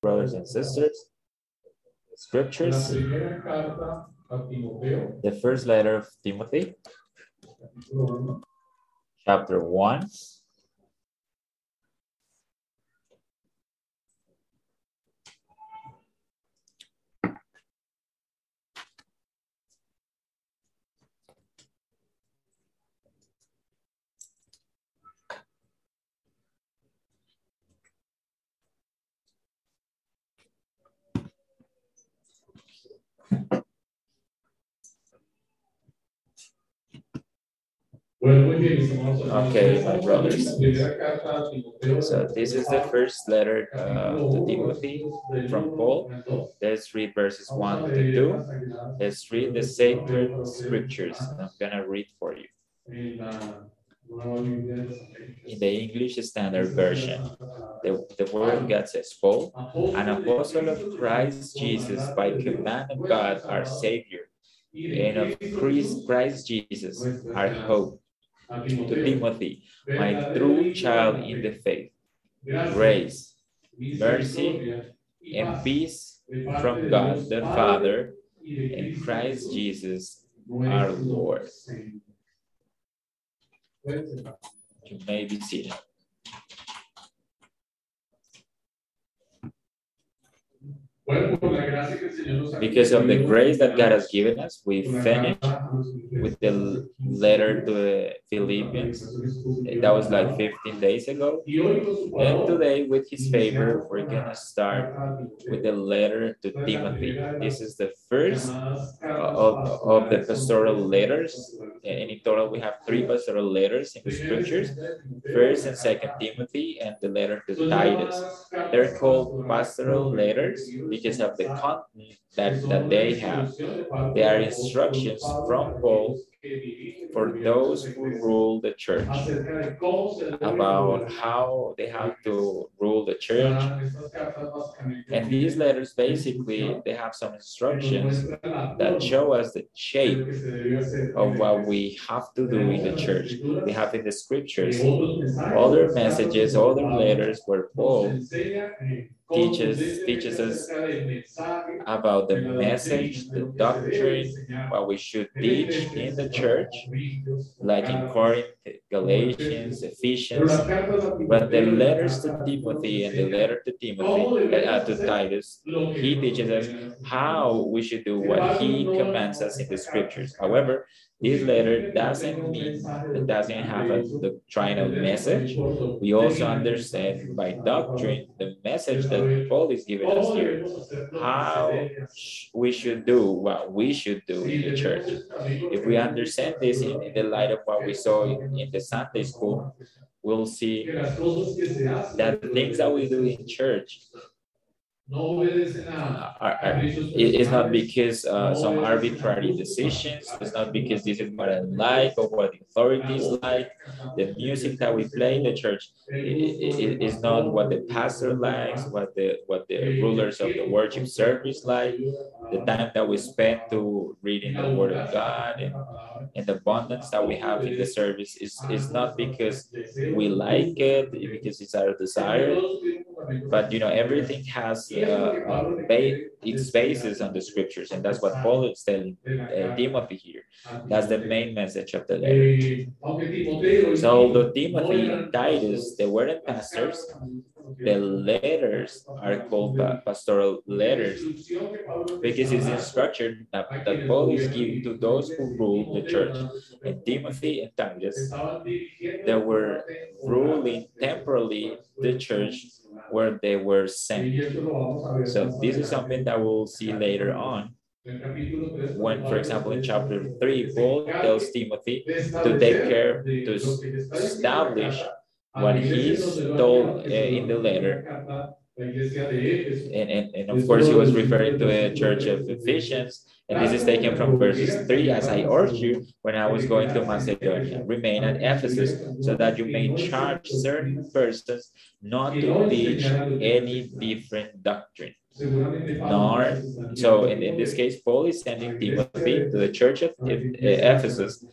brothers and sisters, scriptures, primera carta a Timoteo, the first letter of Timothy, chapter 1. Okay, my brothers. So this is the first letter uh, to Timothy from Paul. Let's read verses 1 to 2. Let's read the sacred scriptures. I'm gonna read for you in the English Standard Version. The, the word God says, Paul, an apostle of Christ Jesus by command of God our Savior, and of Christ, Christ Jesus our hope, to Timothy, my true child in the faith, grace mercy, and peace from God the Father and Christ Jesus our Lord. You may be seated. Because of the grace that God has given us, we por la finished carta a los Filipenses, with the letter to the Philippians. That was like 15 days ago. Y hoy, con su And today, with His favor, we're gonna start with the letter to Timothy. This is the first of, of the pastoral letters. And in total, we have three pastoral letters in the scriptures. First and Second Timothy, and the letter to Titus. They're called pastoral letters because of the content that, that they have. They are instructions from Paul for those who rule the church about how they have to rule the church. And these letters basically they have some instructions that show us the shape of what we have to do in the church. We have in the scriptures other messages, other letters where Paul teaches teaches us about the message, the doctrine, what we should teach in the church, like in Corinth, Galatians, Ephesians. But the letters to Timothy and the letter to Timothy, uh, to Titus, he teaches us how we should do what he commands us in the scriptures. However, this letter doesn't mean it doesn't have a doctrinal message. We also understand by doctrine the message that Paul is giving us here, how we should do what we should do in the church. If we understand this in, in the light of what we saw in, in the Sunday school, we'll see that the things that we do in church uh, are, are, it's not because uh, some arbitrary decisions. It's not because this is what I like or what the authorities like. The music that we play in the church is not what the pastor likes, what the what the rulers of the worship service like. The time that we spend to reading the Word of God and, and the abundance that we have in the service is is not because we like it, because it's our desire, but you know everything has uh, ba- its basis on the scriptures and that's what paul is telling uh, timothy here. That's the main message of the letter. So although timothy and titus they weren't pastors. The letters are called pa- pastoral letters because it's instruction that, that paul is giving to those who rule the church. And timothy and titus they were ruling temporarily the church where they were sent. So this is something that we'll see later on. when, for example, in chapter 3, Paul tells Timothy to take care to establish what he's told uh, in the letter. And, and, and of course, he was referring to the church of Ephesians. And this is taken from verses 3 as I urged you when I was going to Macedonia. Remain at Ephesus so that you may charge certain persons not to teach any different doctrine. Nor, so in, in this case, Paul is sending Timothy to the church of Eph- Ephesus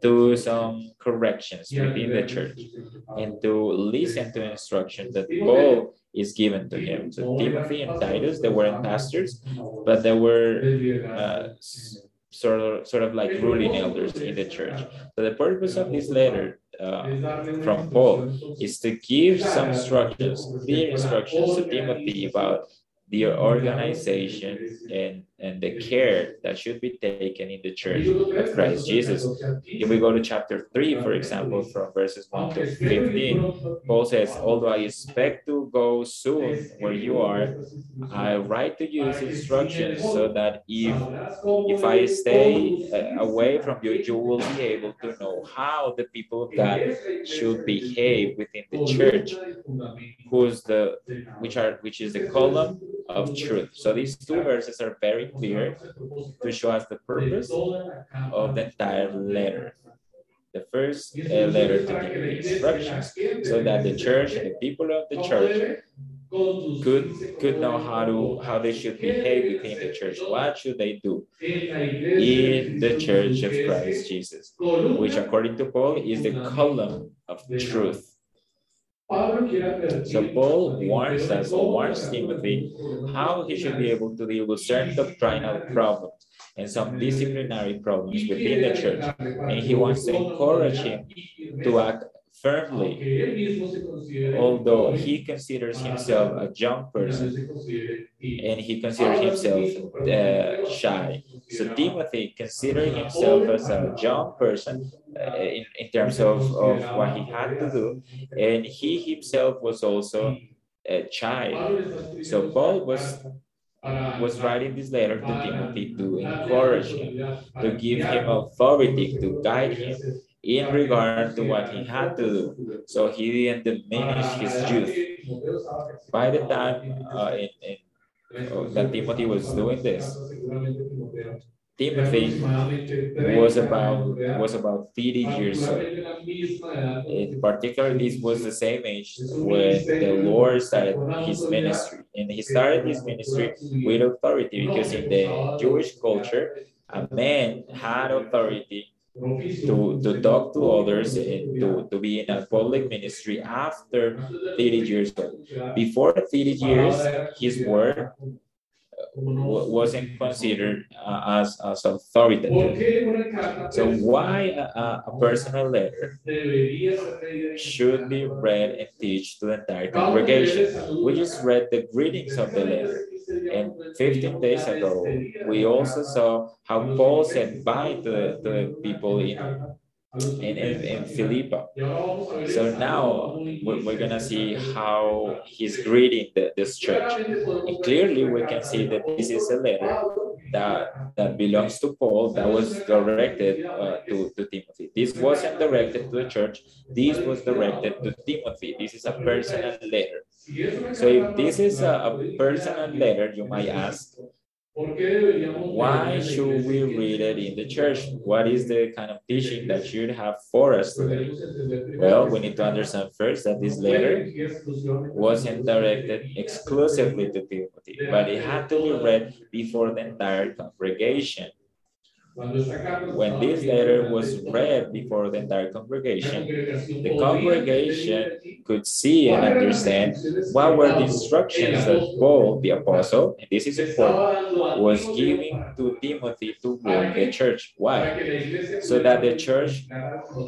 do some corrections within the church and to listen to instruction that Paul is given to him. So Timothy and Titus, they weren't pastors, but they were uh, sort of sort of like ruling elders in the church. So the purpose of this letter uh, from Paul is to give some instructions, clear instructions to Timothy about the organization and, and the care that should be taken in the church of Christ Jesus. If we go to chapter 3, for example, from verses 1 to 15, Paul says, Although I expect to go soon where you are, I write to you instructions so that if, if I stay uh, away from you, you will be able to know how the people of God should behave within the church, who's the which are which is the column of truth. So these two verses are very clear to show us the purpose of the entire letter. The first uh, letter to give the instructions so that the church the people of the church could could know how to how they should behave within the church. What should they do in the church of Christ Jesus, which according to Paul is the column of truth. So Paul warns us, warns Timothy, how he should be able to deal with certain doctrinal problems and some disciplinary problems within the church. And he wants to encourage him to act firmly, although he considers himself a young person and he considers himself uh, shy. So Timothy considering himself as a young person uh, in, in terms of, of what he had to do, and he himself was also a child. So Paul was was writing this letter to Timothy to encourage him, to give him authority, to guide him in regard to what he had to do. So he didn't diminish his youth. By the time uh, in, in, uh, that Timothy was doing this, Timothy was about was about 30 years old. In particular, this was the same age when the Lord started his ministry. And he started his ministry with authority because in the Jewish culture, a man had authority to, to talk to others and to, to be in a public ministry after 30 years old. Before 30 years, his word wasn't considered uh, as, as authoritative. So why a, a personal letter should be read and teach to the entire congregation? We just read the greetings of the letter. And 15 days ago, we also saw how Paul said bye to to the people in in, in, in Philippi. So now we're, we're going to see how he's greeting the, this church. And clearly we can see that this is a letter that, that belongs to Paul that was directed uh, to, to Timothy. This wasn't directed to the church. This was directed to Timothy. This is a personal letter. So if this is a, a personal letter, you might ask, why should we read it in the church? What is the kind of teaching that should have for us today? Well, we need to understand first that this letter wasn't directed exclusively to Timothy, but it had to be read before the entire congregation. When this letter was read before the entire congregation, the congregation could see and understand what were the instructions that Paul, the apostle, and this is important, was giving to Timothy to rule the church. Why? So that the church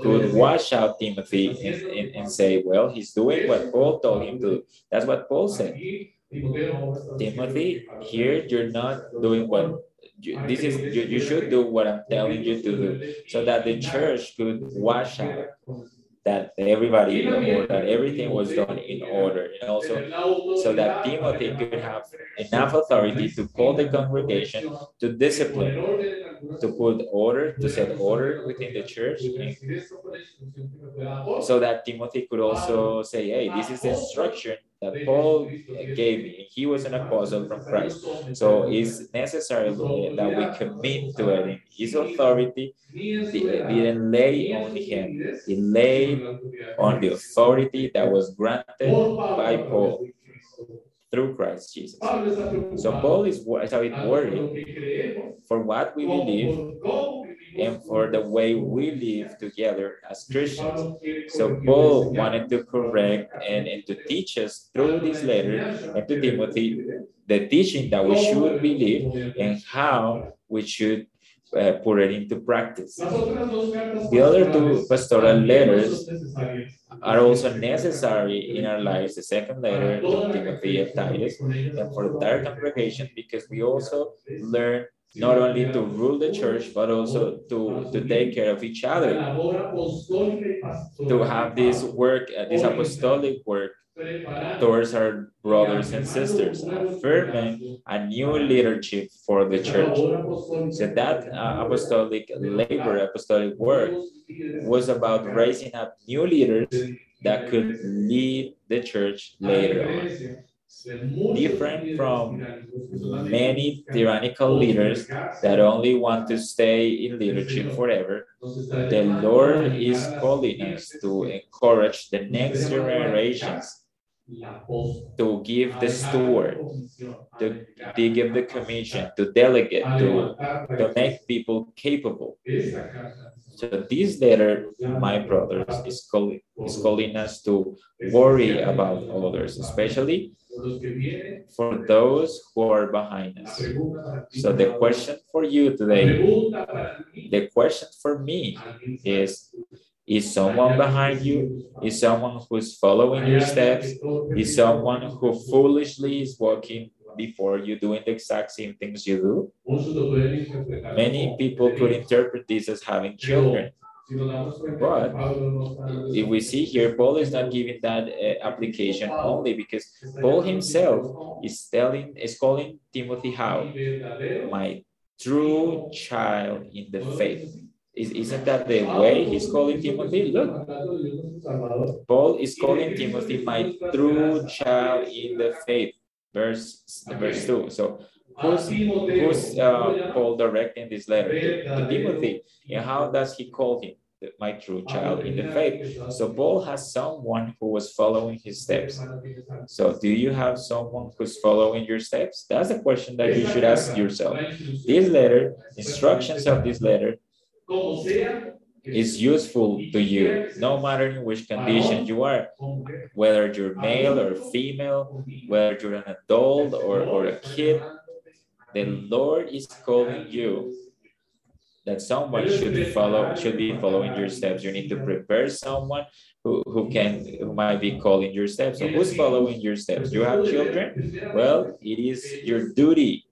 could wash out Timothy and, and, and say, well, he's doing what Paul told him to do. That's what Paul said. Timothy, here you're not doing what you, this is you, you should do what I'm telling you to do so that the church could wash out that everybody that everything was done in order and also so that Timothy could have enough authority to call the congregation to discipline to put order to set order within the church so that Timothy could also say hey this is the instruction that Paul uh, gave me. He was an apostle from Christ. So it's necessary that we commit to it. His authority didn't lay on him. It lay on the authority that was granted by Paul through Christ Jesus. So Paul is, is a bit worried for what we believe and for the way we live together as Christians. So Paul wanted to correct and, and to teach us through this letter and to Timothy the teaching that we should believe and how we should uh, put it into practice. The other two pastoral letters are also necessary in our lives. The second letter to Timothy and Titus, and for the entire congregation, because we also learn not only to rule the church, but also to, to take care of each other, to have this work, uh, this apostolic work towards our brothers and sisters, affirming a new leadership for the church. So that uh, apostolic labor, apostolic work was about raising up new leaders that could lead the church later on. Different from many tyrannical leaders that only want to stay in leadership forever, the Lord is calling us to encourage the next generations to give the steward, to, to give the commission, to delegate, to, to make people capable. So this letter, my brothers, is calling, is calling us to worry about others, especially for those who are behind us. So the question for you today, the question for me is, is someone behind you? Is someone who's following your steps? Is someone who foolishly is walking before you doing the exact same things you do? Many people could interpret this as having children. But if we see here, Paul is not giving that uh, application only because Paul himself is telling, is calling Timothy how my true child in the faith. Is, isn't that the way he's calling Timothy? Look, Paul is calling Timothy my true child in the faith. Verse verse two. So who's who's uh, Paul directing this letter to, to Timothy, and how does he call him? my true child in the faith. So Paul has someone who was following his steps. So do you have someone who's following your steps? That's a question that you should ask yourself. This letter, instructions of this letter is useful to you, no matter in which condition you are, whether you're male or female, whether you're an adult or, or a kid, the Lord is calling you that someone should follow should be following your steps. You need to prepare someone who, who can who might be calling your steps. So who's following your steps? You have children? Well, it is your duty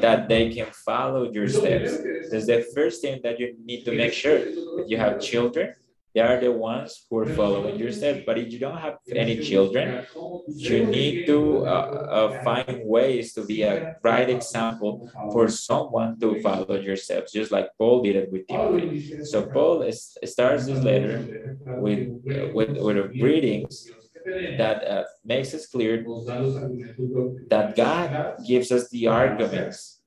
that they can follow your steps. That's the first thing that you need to make sure that you have children they are the ones who are following your. But if you don't have any children, you need to uh, uh, find ways to be a right example for someone to follow your steps, just like Paul did it with Timothy. So Paul is, starts this letter with, with, with greetings that uh, makes it clear that God gives us the arguments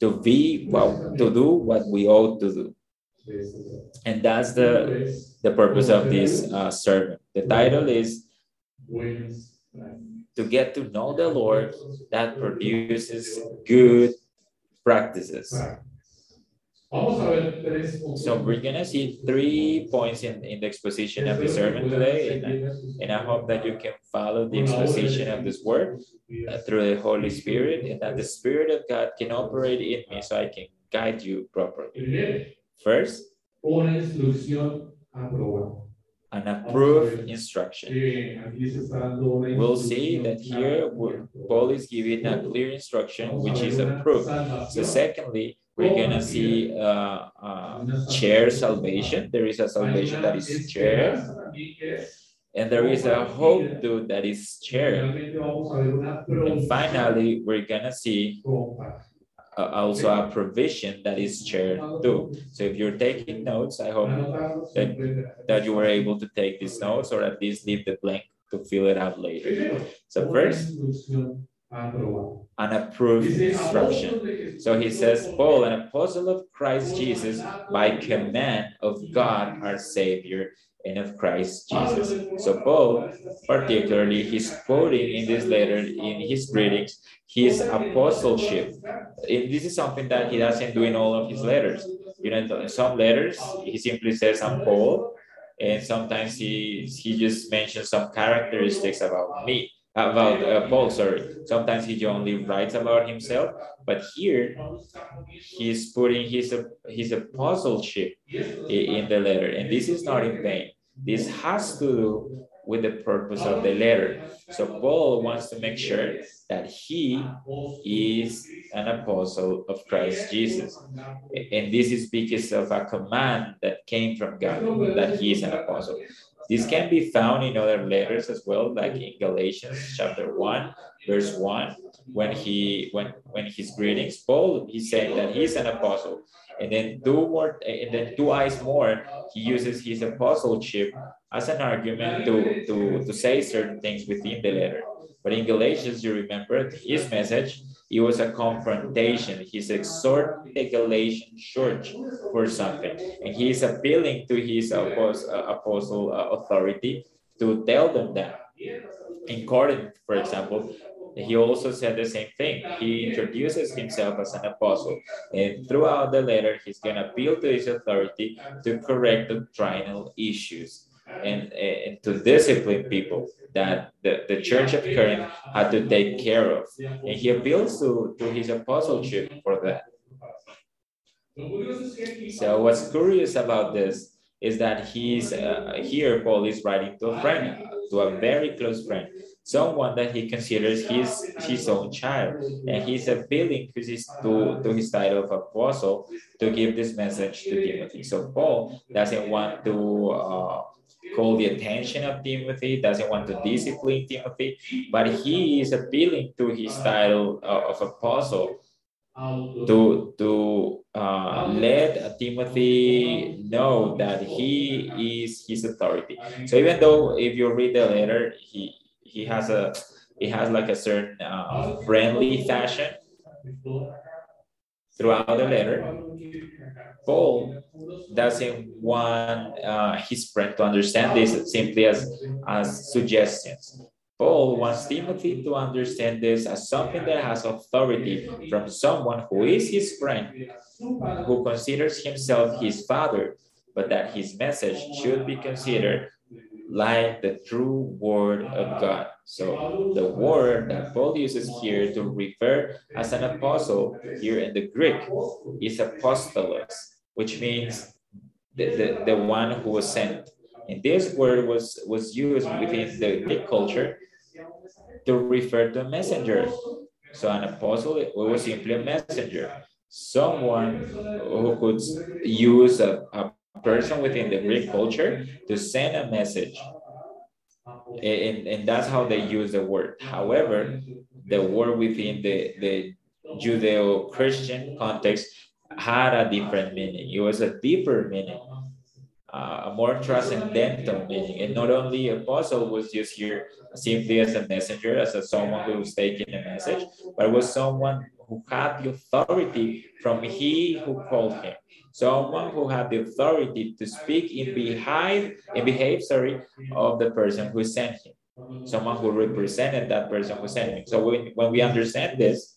to be well, to do what we ought to do. And that's the, the purpose of this uh, sermon. The title is To Get to Know the Lord that produces good practices. So we're gonna see three points in, in the exposition of the sermon today, and I, and I hope that you can follow the exposition of this word uh, through the Holy Spirit, and that the Spirit of God can operate in me so I can guide you properly. First, una instrucción aprobada. An approved instruction. We'll see that here Paul is giving a clear instruction which is approved. So secondly, we're gonna see uh, uh, chair salvation. There is a salvation that is chair. And there is a hope too that is shared. And finally, we're gonna see also a provision that is shared too. So if you're taking notes, I hope that, that you were able to take these notes or at least leave the blank to fill it out later. So first, an approved instruction. So he says, Paul, an apostle of Christ Jesus, by command of God our Savior and of Christ Jesus. So Paul, particularly, he's quoting in this letter, in his greetings, his apostleship. And this is something that he doesn't do in all of his letters. You know, in some letters, he simply says, I'm Paul, and sometimes he, he just mentions some characteristics about me about uh, Paul, sorry. Sometimes he only writes about himself, but here he's putting his his apostleship in the letter, and this is not in vain. This has to do with the purpose of the letter. So Paul wants to make sure that he is an apostle of Christ Jesus. And this is because of a command that came from God that he is an apostle. This can be found in other letters as well, like in Galatians chapter 1, verse 1, when he when when his greetings, Paul he's saying that he's an apostle. And then two more and then two eyes more, he uses his apostleship as an argument to, to, to say certain things within the letter. But in Galatians, you remember his message it was a confrontation. He's exhorting the Galatian church for something, and he's appealing to his apostle, apostle uh, authority to tell them that. In Corinth, for example, he also said the same thing. He introduces himself as an apostle, and throughout the letter, he's going to appeal to his authority to correct doctrinal issues and, and to discipline people that the, the church of Corinth had to take care of. And he appeals to, to his apostleship for that. So what's curious about this is that he's uh, here, Paul is writing to a friend, to a very close friend, someone that he considers his his own child, and he's appealing to his to, to his title of apostle to give this message to Timothy. So Paul doesn't want to uh, call the attention of Timothy, doesn't want to discipline Timothy, but he is appealing to his title of apostle to to uh, let Timothy know that he is his authority. So even though if you read the letter, he he has a he has like a certain uh, friendly fashion throughout the letter. Paul doesn't want uh, his friend to understand this simply as, as suggestions. Paul wants Timothy to understand this as something that has authority from someone who is his friend, who considers himself his father, but that his message should be considered like the true word of God. So the word that Paul uses here to refer as an apostle here in the Greek is apostolos, which means the, the, the one who was sent. And this word was, was used within the Greek culture to refer to a messenger. So an apostle was simply a messenger, someone who could use a, a person within the Greek culture to send a message. And, and that's how they use the word. However, the word within the, the Judeo-Christian context had a different meaning. It was a deeper meaning, uh, a more transcendental meaning. And not only apostle was used here simply as a messenger, as a someone who was taking a message, but was someone who had the authority from he who called him someone who had the authority to speak in behind in behave sorry of the person who sent him. Someone who represented that person who sent him. So when, when we understand this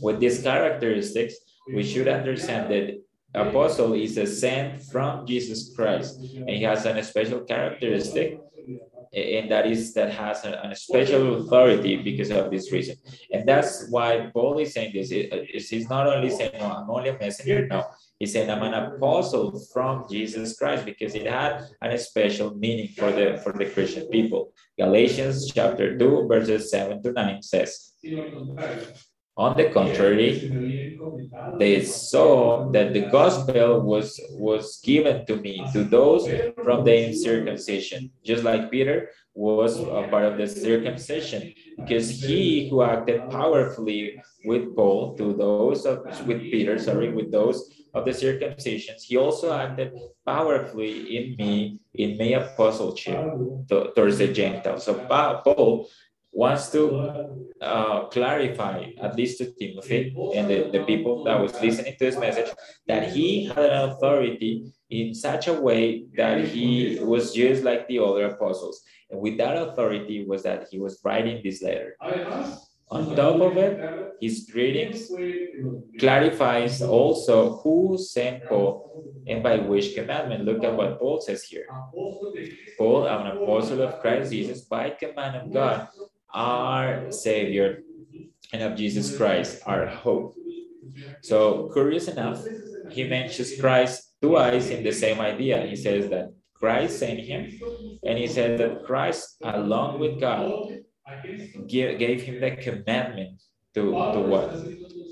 with these characteristics we should understand that apostle is a sent from jesus christ. And he has an special characteristic and that is that has a, a, special authority because of this reason. And that's why paul is saying this. He's not only saying no i'm only a messenger. No he said i'm an apostle from jesus christ because it had a special meaning for the for the christian people. Galatians chapter 2 verses 7 to 9 says on the contrary, they saw that the gospel was, was given to me, to those from the circumcision, just like Peter was a part of the circumcision, because he who acted powerfully with Paul to those of, with Peter, sorry, with those of the circumcisions, he also acted powerfully in me, in my apostleship to, towards the Gentiles. So Paul wants to uh, clarify, at least to Timothy and the, the people that was listening to his message, that he had an authority in such a way that he was just like the other apostles. And with that authority was that he was writing this letter. On top of it, his greetings clarifies also who sent Paul and by which commandment. Look at what Paul says here. Paul, an apostle of Christ Jesus, by command of God, our Savior, and of Jesus Christ, our hope. So, curious enough, he mentions Christ twice in the same idea. He says that Christ sent him, and he said that Christ, along with God, gave, gave him the commandment to, to what?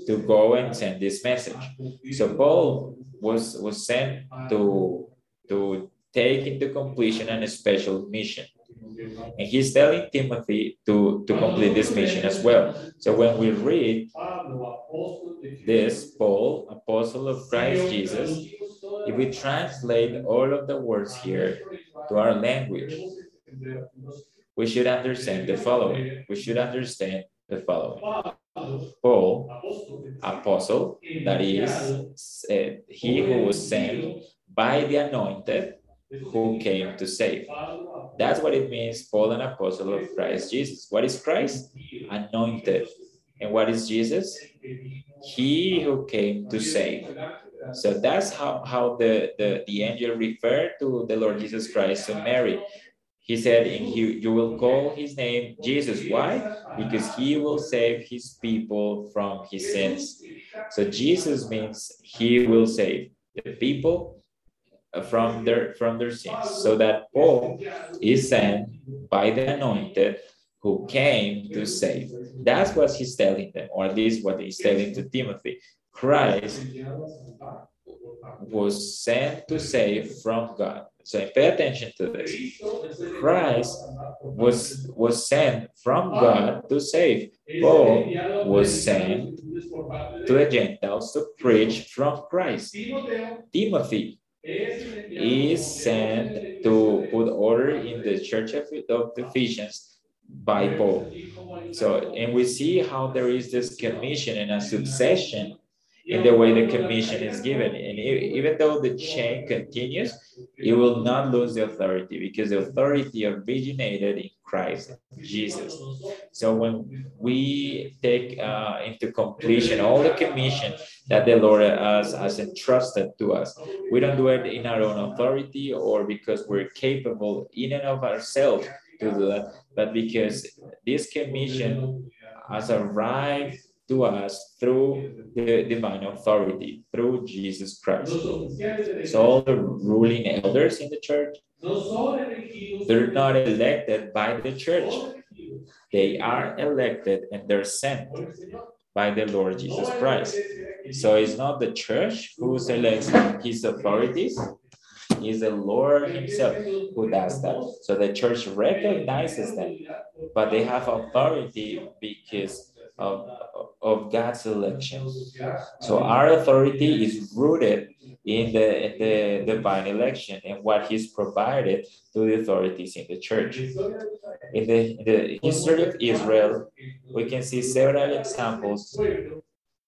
To go and send this message. So Paul was, was sent to, to take into completion a special mission. And he's telling Timothy to, to complete this mission as well. So when we read this, Paul, apostle of Christ Jesus, if we translate all of the words here to our language, we should understand the following. We should understand the following. Paul, apostle, that is, uh, he who was sent by the anointed who came to save. That's what it means, Paul, an apostle of Christ Jesus. What is Christ? Anointed. And what is Jesus? He who came to save. So that's how, how the, the, the angel referred to the Lord Jesus Christ to Mary. He said, and he, you will call his name Jesus. Why? Because he will save his people from his sins. So Jesus means he will save the people uh, from their from their sins. So that Paul is sent by the anointed who came to save. That's what he's telling them, or at least what he's telling to Timothy. Christ was sent to save from God. So pay attention to this. Christ was was sent from God to save. Paul was sent to the Gentiles to preach from Christ. Timothy is sent to put order in the church of, of Ephesians by Paul. So, and we see how there is this commission and a succession in the way the commission is given. And even though the chain continues, it will not lose the authority because the authority originated in Christ Jesus. So when we take uh, into completion all the commission that the Lord has, has entrusted to us, we don't do it in our own authority or because we're capable in and of ourselves to do that, but because this commission has arrived to us through the divine authority, through Jesus Christ. So all the ruling elders in the church, they're not elected by the church. They are elected and they're sent by the Lord Jesus Christ. So it's not the church who selects his authorities, it's the Lord Himself who does that. So the church recognizes them, but they have authority because of, of God's election. So our authority is rooted in the, in the divine election and what He's provided to the authorities in the church. In the, in the history of Israel, we can see several examples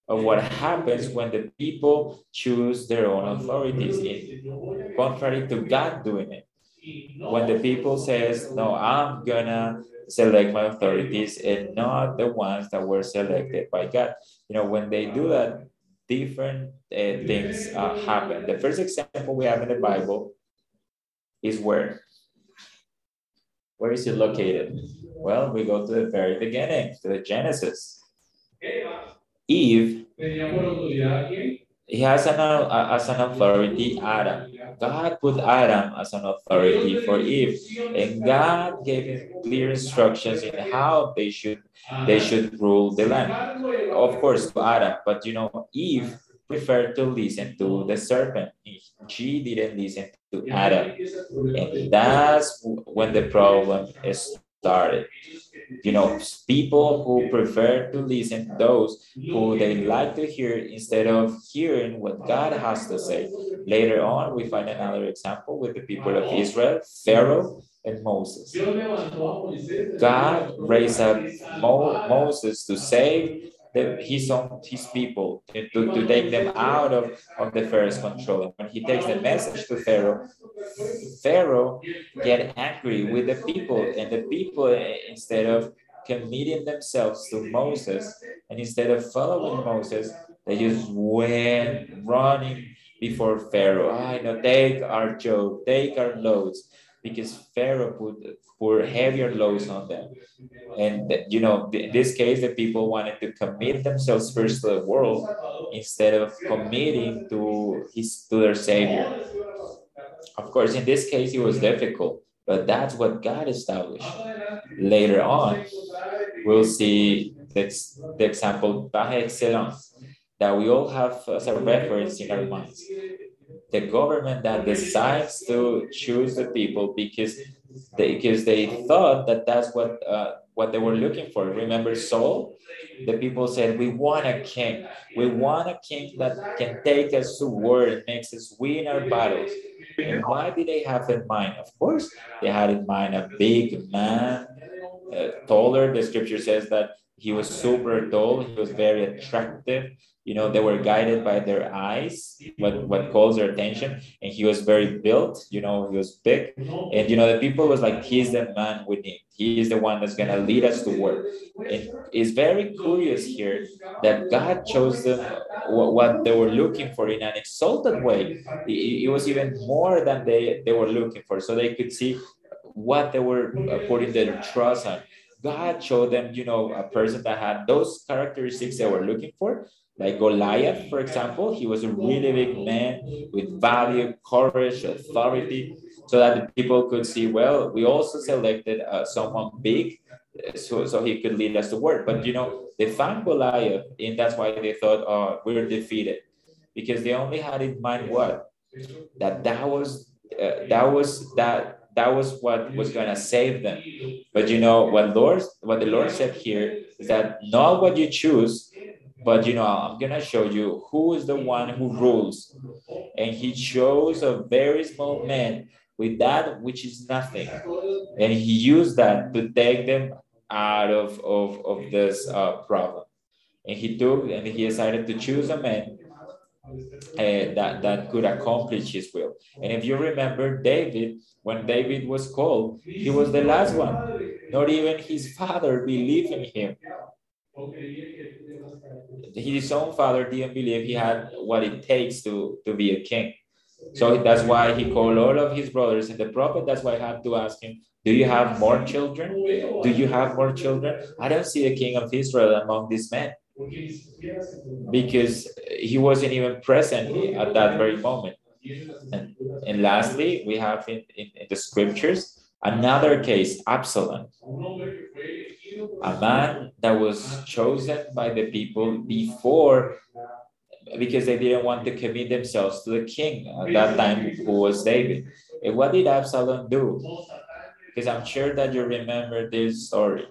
of what happens when the people choose their own authorities in contrary to God doing it. When the people says, no, I'm gonna select my authorities and not the ones that were selected by God. You know, when they do that, different uh, things uh, happen. The first example we have in the Bible is where? Where is it located? Well, we go to the very beginning, to the Genesis. Eve, he has an, uh, as an authority Adam. God put Adam as an authority for Eve, and God gave him clear instructions in how they should they should rule the land. Of course, to Adam, but you know, Eve preferred to listen to the serpent. She didn't listen to Adam, and that's when the problem started you know, people who prefer to listen to those who they like to hear instead of hearing what God has to say. Later on, we find another example with the people of Israel. Pharaoh and Moses. God raised up Mo Moses to save the, his own his people to, to take them out of, of the Pharaoh's control. And when he takes the message to Pharaoh, Pharaoh get angry with the people, and the people eh, instead of committing themselves to Moses, and instead of following Moses, they just went running before Pharaoh. I know, take our joke, take our loads, because Pharaoh put pour heavier loads on them. And you know, in this case, the people wanted to commit themselves first to the world instead of committing to his to their Savior. Of course, in this case, it was difficult, but that's what God established. Later on, we'll see the, the example par excellence that we all have as a reference in our minds. The government that decides to choose the people because because they thought that that's what uh, what they were looking for. Remember Saul? The people said, "We want a king. We want a king that can take us to war and makes us win our battles." And why did they have in mind? Of course, they had in mind a big man, uh, taller. The scripture says that he was super tall. He was very attractive you know they were guided by their eyes what what calls their attention. And he was very built you know he was big. And you know the people was like he's the man we need. He is the one that's going to lead us to work. And it's very curious here that god chose them what they were looking for in an exalted way. It, was even more than they they were looking for. So they could see what they were uh, putting their trust on. God showed them, you know, a person that had those characteristics they were looking for, like Goliath, for example, he was a really big man with value, courage, authority, so that the people could see, well, we also selected uh, someone big so, so he could lead us to work. But, you know, they found Goliath, and that's why they thought, oh, we're defeated. Because they only had in mind what? That that was, uh, that was, that that was what was going to save them. But you know what Lord, what the Lord said here is that not what you choose, but you know, I'm gonna show you who is the one who rules. And he chose a very small man with that which is nothing. And he used that to take them out of, of, of this uh, problem. And he took and he decided to choose a man uh, that, that could accomplish his will. And if you remember David, when David was called, he was the last one. Not even his father believed in him his own father didn't believe he had what it takes to, to be a king. So that's why he called all of his brothers and the prophet. That's why I had to ask him, Do you have more children? Do you have more children? I don't see the king of Israel among these men because he wasn't even present at that very moment. And, and lastly, we have in, in, in the scriptures another case, Absalom a man that was chosen by the people before because they didn't want to commit themselves to the king at that time, who was David. And what did Absalom do? Because I'm sure that you remember this story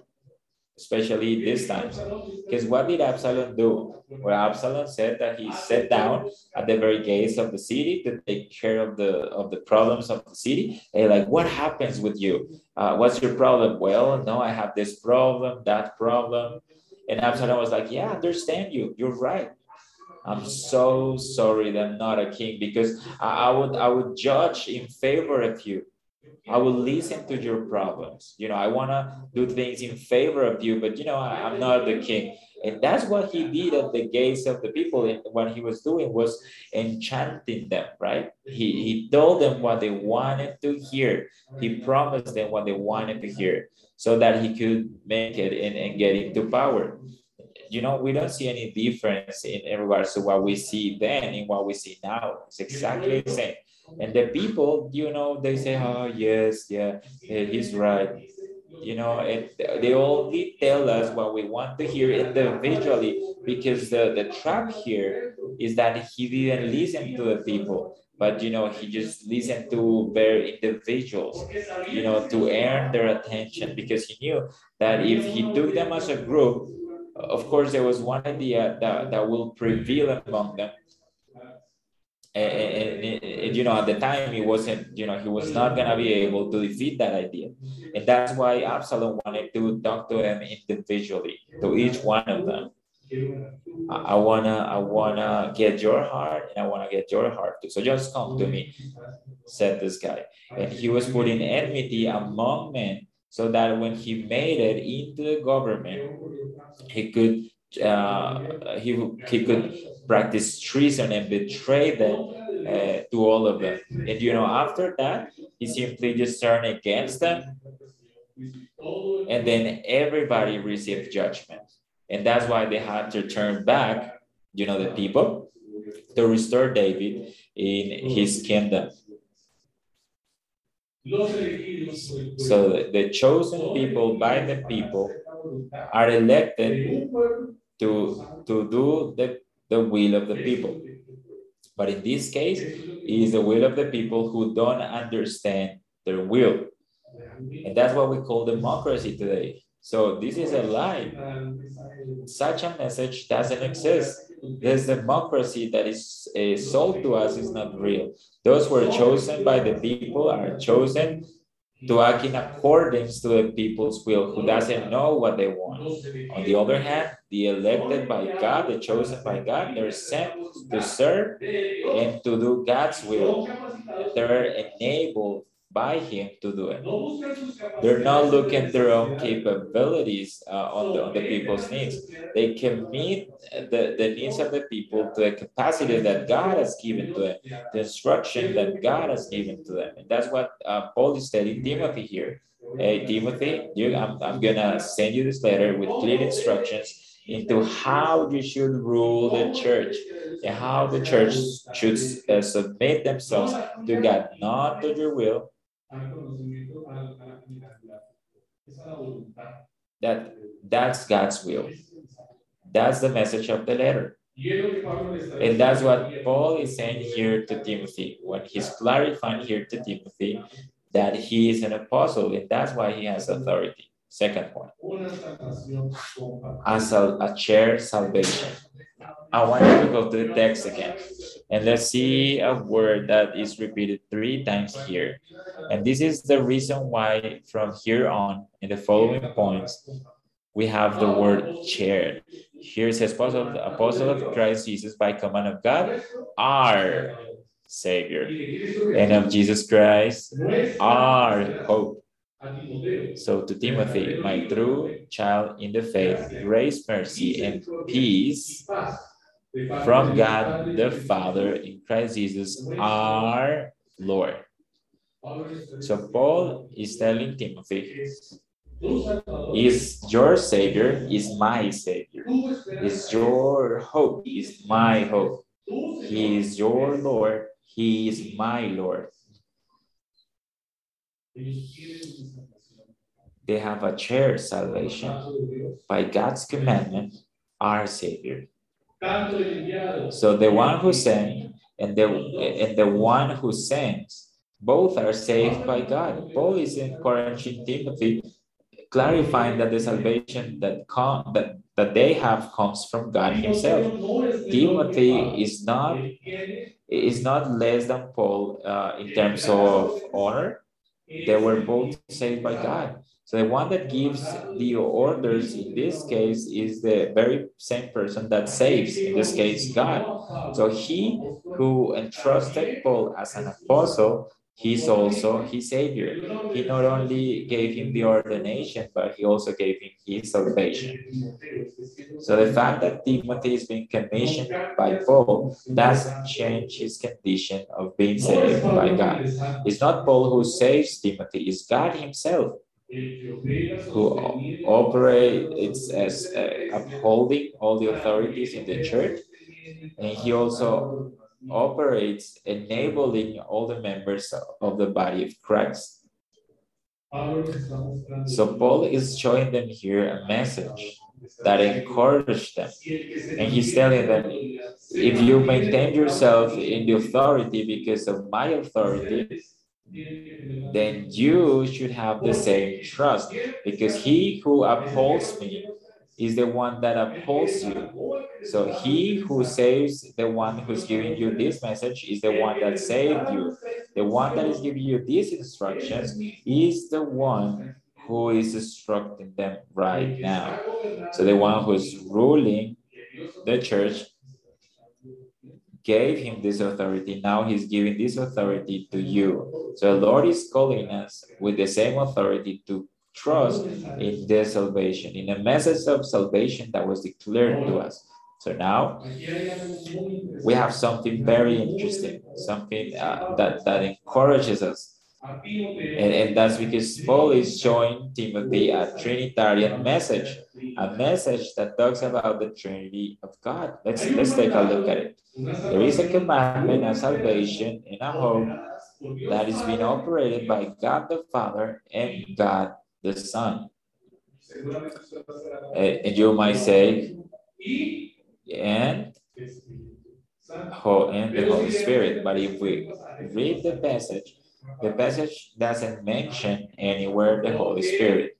especially these times. Because what did Absalom do? Well, Absalom said that he sat down at the very gates of the city to take care of the of the problems of the city. And like, what happens with you? Uh, what's your problem? Well, no, I have this problem, that problem. And Absalom was like, Yeah, I understand you. You're right. I'm so sorry that I'm not a king because I, I would I would judge in favor of you I will listen to your problems. You know, I want to do things in favor of you, but you know, I, am not the king. And that's what he did at the gates of the people. And what he was doing was enchanting them, right? He, he told them what they wanted to hear. He promised them what they wanted to hear so that he could make it and, and get into power. You know, we don't see any difference in, regards to what we see then and what we see now. It's exactly the same and the people, you know, they say, oh, yes, yeah, eh, he's right. You know, and they only tell us what we want to hear individually because the, the trap here is that he didn't listen to the people but you know he just listened to very individuals you know to earn their attention because he knew that if he took them as a group of course there was one idea that, that will prevail among them And, and, and, you know, at the time, he wasn't, you know, he was not gonna be able to defeat that idea, and that's why Absalom wanted to talk to him individually, to each one of them. I, I wanna, I wanna get your heart, and I wanna get your heart too. So just come to me, said this guy, and he was putting enmity among men, so that when he made it into the government, he could uh, he, he could practice treason and betray them uh, to all of them. And you know, after that, he simply just turned against them. And then everybody received judgment. And that's why they had to turn back, you know, the people to restore David in his kingdom. So the chosen people by the people are elected to, to do the, the will of the people. But in this case, it is the will of the people who don't understand their will. And that's what we call democracy today. So this is a lie. Such a message doesn't exist. This democracy that is uh, sold to us is not real. Those who are chosen by the people are chosen to act in accordance to the people's will who doesn't know what they want. On the other hand, the elected by God, the chosen by God, they're sent to serve and to do God's will. They're enabled by him to do it. They're not looking at their own capabilities uh, on, the, on the people's needs. They can meet the, the needs of the people to the capacity that God has given to them, the instruction that God has given to them. And that's what uh, Paul is telling Timothy here. Hey, Timothy, you, I'm, I'm going to send you this letter with clear instructions into how you should rule the church and how the church should uh, submit themselves to God, not to your will, that that's God's will. That's the message of the letter. And that's what Paul is saying here to Timothy when he's clarifying here to Timothy that he is an apostle and that's why he has authority. Second point, as a, a chair salvation. I want you to go to the text again. And let's see a word that is repeated three times here. And this is the reason why from here on, in the following points, we have the word it says, Apostle, Apostle of Christ Jesus by command of God, our Savior, and of Jesus Christ, our hope. So to Timothy, my true child in the faith, grace, mercy, and peace from God the Father in Christ Jesus our Lord. So Paul is telling Timothy, is your Savior, is my Savior. Is your hope, is my hope. He is your Lord, He is my Lord. They have a shared salvation by God's commandment, our Savior. So the one who sent and the and the one who sends, both are saved by God. Paul is encouraging Timothy, clarifying that the salvation that come that, that they have comes from God Himself. Timothy is not is not less than Paul uh, in terms of honor. They were both saved by God. So the one that gives the orders in this case is the very same person that saves, in this case, God. So he who entrusted Paul as an apostle, he's also his savior. He not only gave him the ordination, but he also gave him his salvation. So the fact that Timothy is being commissioned by Paul doesn't change his condition of being saved by God. It's not Paul who saves Timothy, it's God himself who operates as uh, upholding all the authorities in the church. And he also operates enabling all the members of the body of Christ. So Paul is showing them here a message that encouraged them. And he's telling them, if you maintain yourself in the authority because of my authority, then you should have the same trust because he who upholds me is the one that upholds you. So he who saves the one who's giving you this message is the one that saved you. The one that is giving you these instructions is the one who is instructing them right now. So the one who's ruling the church gave him this authority. Now he's giving this authority to you. So the Lord is calling us with the same authority to trust in their salvation, in a message of salvation that was declared to us. So now we have something very interesting, something uh, that, that encourages us. And, and that's because Paul is showing Timothy a Trinitarian message, a message that talks about the Trinity of God. Let's, let's take a look at it. There is a commandment, a salvation, and a hope that is being operated by God the Father and God the Son. And you might say, and, and the Holy Spirit. But if we read the passage, the passage doesn't mention anywhere the Holy Spirit.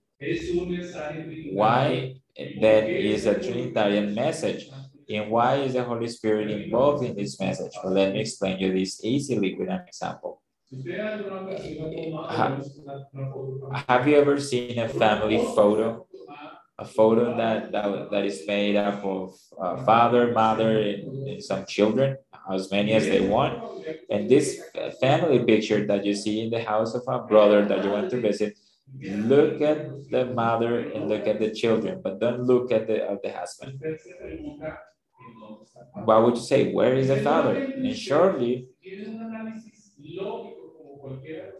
Why that is a Trinitarian message? And why is the Holy Spirit involved in this message? Well, let me explain you this easily with an example. Have you ever seen a family photo? A photo that, that, that is made up of father, mother, and, and some children, as many as they want. And this family picture that you see in the house of a brother that you want to visit, look at the mother and look at the children, but don't look at the, at the husband. Why would you say, where is the father? And surely,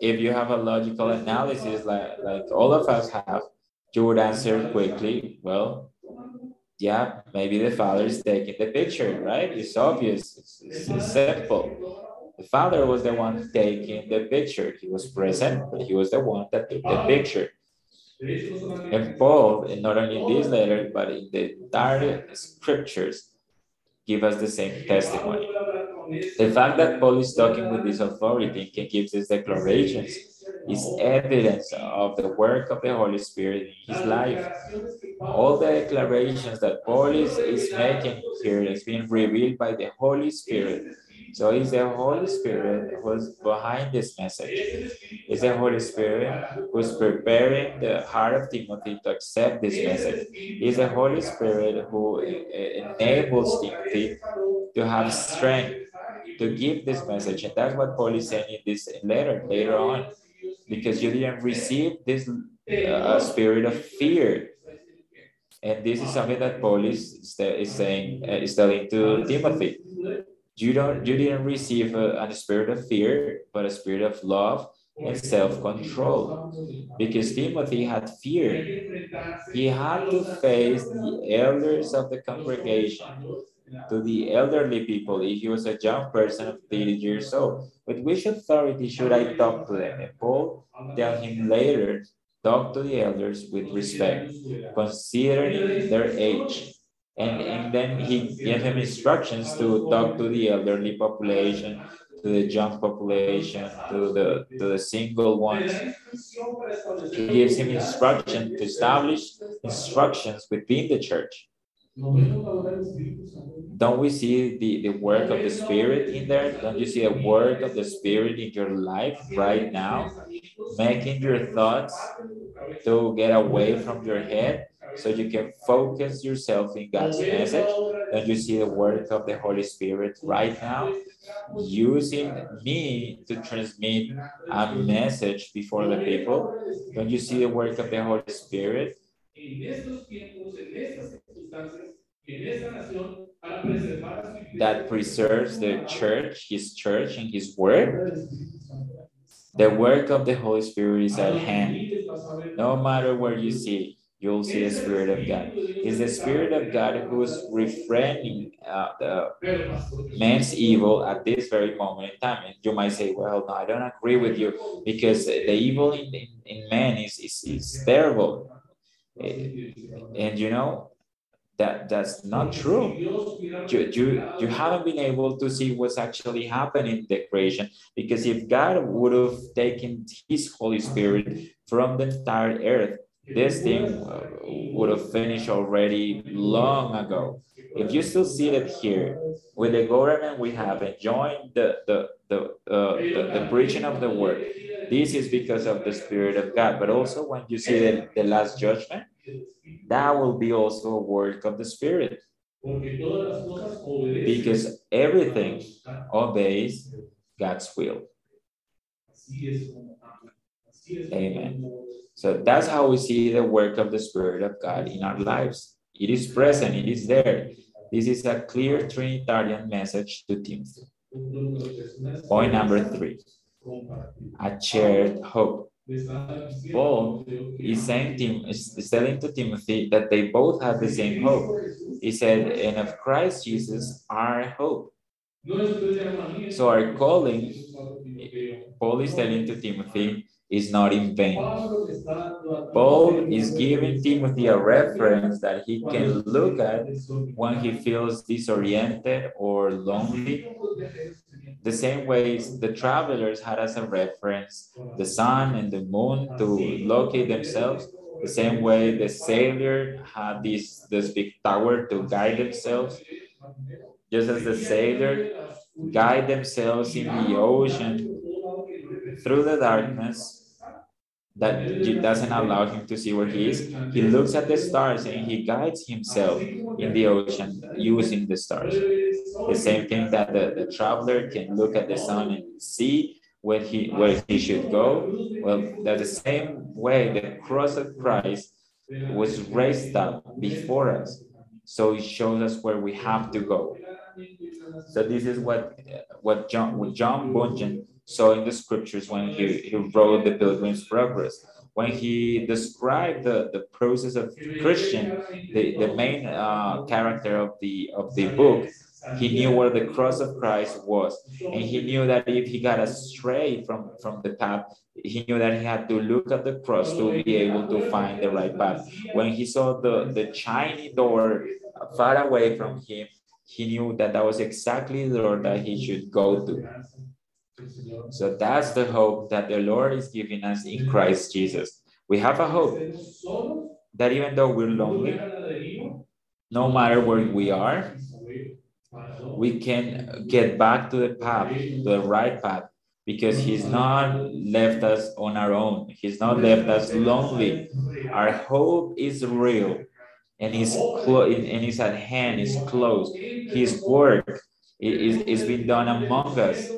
if you have a logical analysis like, like all of us have, you would answer quickly, well, yeah, maybe the father is taking the picture, right? It's obvious, it's, it's, it's simple. The father was the one taking the picture. He was present, but he was the one that took the picture. And Paul, and not only in this letter, but in the entire scriptures, give us the same testimony. The fact that Paul is talking with this authority and gives these declarations is evidence of the work of the Holy Spirit in his life. All the declarations that Paul is, is making here is being revealed by the Holy Spirit. So it's the Holy Spirit who's behind this message. It's the Holy Spirit who's preparing the heart of Timothy to accept this message. It's the Holy Spirit who enables Timothy to have strength to give this message. And that's what Paul is saying in this letter later on. Because you didn't receive this uh, spirit of fear. And this is something that Paul is, is saying, uh, is telling to Timothy. You don't, you didn't receive a, a spirit of fear, but a spirit of love and self-control. Because Timothy had fear. He had to face the elders of the congregation to the elderly people if he was a young person of 30 years old. With which authority should I talk to them? And Paul tell him later, talk to the elders with respect, considering their age. And, and then he gave him instructions to talk to the elderly population, to the young population, to the, to the single ones. He gives him instruction to establish instructions within the church. Don't we see the, the work of the Spirit in there? Don't you see a work of the Spirit in your life right now? Making your thoughts to get away from your head so you can focus yourself in God's message. Don't you see the work of the Holy Spirit right now? Using me to transmit a message before the people. Don't you see the work of the Holy Spirit? that preserves the church, his church, and his word. The work of the Holy Spirit is at hand. No matter where you see, you'll see the Spirit of God. It's the Spirit of God who's refraining uh, the man's evil at this very moment in time. And you might say, well, no, I don't agree with you because the evil in, in, in man is, is, is terrible. And you know, that that's not true. You, you, you haven't been able to see what's actually happening in the creation because if God would have taken his Holy Spirit from the entire earth, this thing uh, would have finished already long ago. If you still see it here, with the government we have enjoying the the the, uh, the, the preaching of the word, this is because of the Spirit of God. But also when you see the, the last judgment, that will be also a work of the Spirit. Because everything obeys God's will. Amen. So that's how we see the work of the Spirit of God in our lives. It is present, it is there. This is a clear Trinitarian message to Timothy. Point number three a shared hope. Paul is saying Tim, is telling to Timothy that they both have the same hope. He said, and of Christ Jesus, our hope. So our calling, Paul is telling to Timothy, is not in vain. Paul is giving Timothy a reference that he can look at when he feels disoriented or lonely. The same way the travelers had as a reference the sun and the moon to locate themselves. The same way the sailor had this, this big tower to guide themselves. Just as the sailor guide themselves in the ocean through the darkness, that doesn't allow him to see where he is. He looks at the stars and he guides himself in the ocean using the stars. The same thing that the, the traveler can look at the sun and see where he where he should go. Well, that's the same way the cross of Christ was raised up before us. So it shows us where we have to go. So this is what what John what John Bunyan saw in the scriptures when he, he wrote the Pilgrim's Progress. When he described the, the process of Christian, the, the main uh, character of the of the book, he knew where the cross of Christ was. And he knew that if he got astray from, from the path, he knew that he had to look at the cross to be able to find the right path. When he saw the, the shiny door far away from him, he knew that that was exactly the door that he should go to. So that's the hope that the Lord is giving us in Christ Jesus. We have a hope that even though we're lonely, no matter where we are, we can get back to the path, the right path, because He's not left us on our own. He's not left us lonely. Our hope is real and is clo- and is at hand, is close. His work is, is being done among us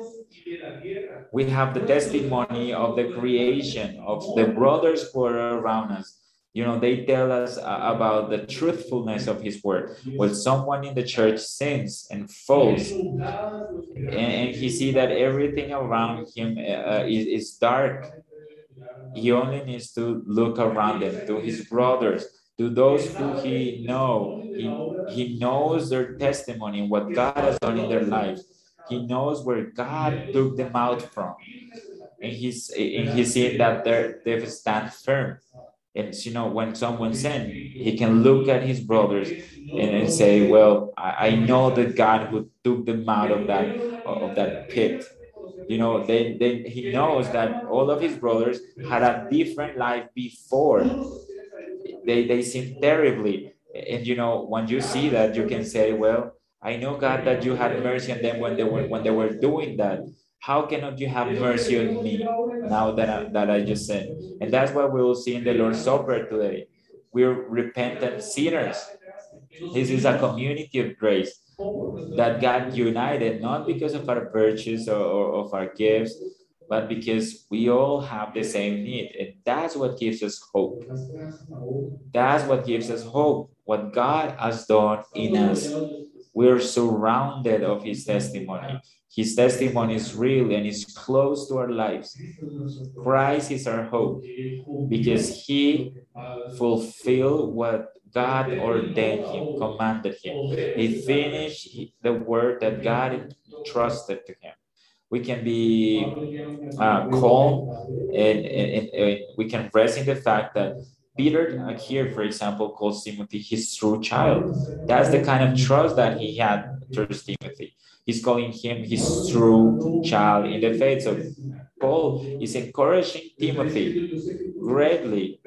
we have the testimony of the creation of the brothers who are around us. You know, they tell us uh, about the truthfulness of his word. When someone in the church sins and falls, and, and he see that everything around him uh, is, is dark, he only needs to look around him to his brothers, to those who he know. He, he knows their testimony, what God has done in their lives he knows where God took them out from. And he's and he's seeing that they're they stand firm. And you know, when someone sin, he can look at his brothers and, and say, Well, I, I know the God who took them out of that of that pit. You know, then then he knows that all of his brothers had a different life before. They they sinned terribly. And you know, when you see that, you can say, Well, I know God that you had mercy on them when they were when they were doing that. How cannot you have mercy on me now that I, that I just said? And that's what we will see in the Lord's Supper today. We're repentant sinners. This is a community of grace that God united not because of our virtues or, or of our gifts, but because we all have the same need. And that's what gives us hope. That's what gives us hope. What God has done in us we're surrounded of his testimony. His testimony is real and is close to our lives. Christ is our hope because he fulfilled what God ordained him, commanded him. He finished the word that God entrusted to him. We can be uh, calm and, and, and we can rest in the fact that Peter uh, here, for example, calls Timothy his true child. That's the kind of trust that he had towards Timothy. He's calling him his true child in the faith. So Paul is encouraging Timothy greatly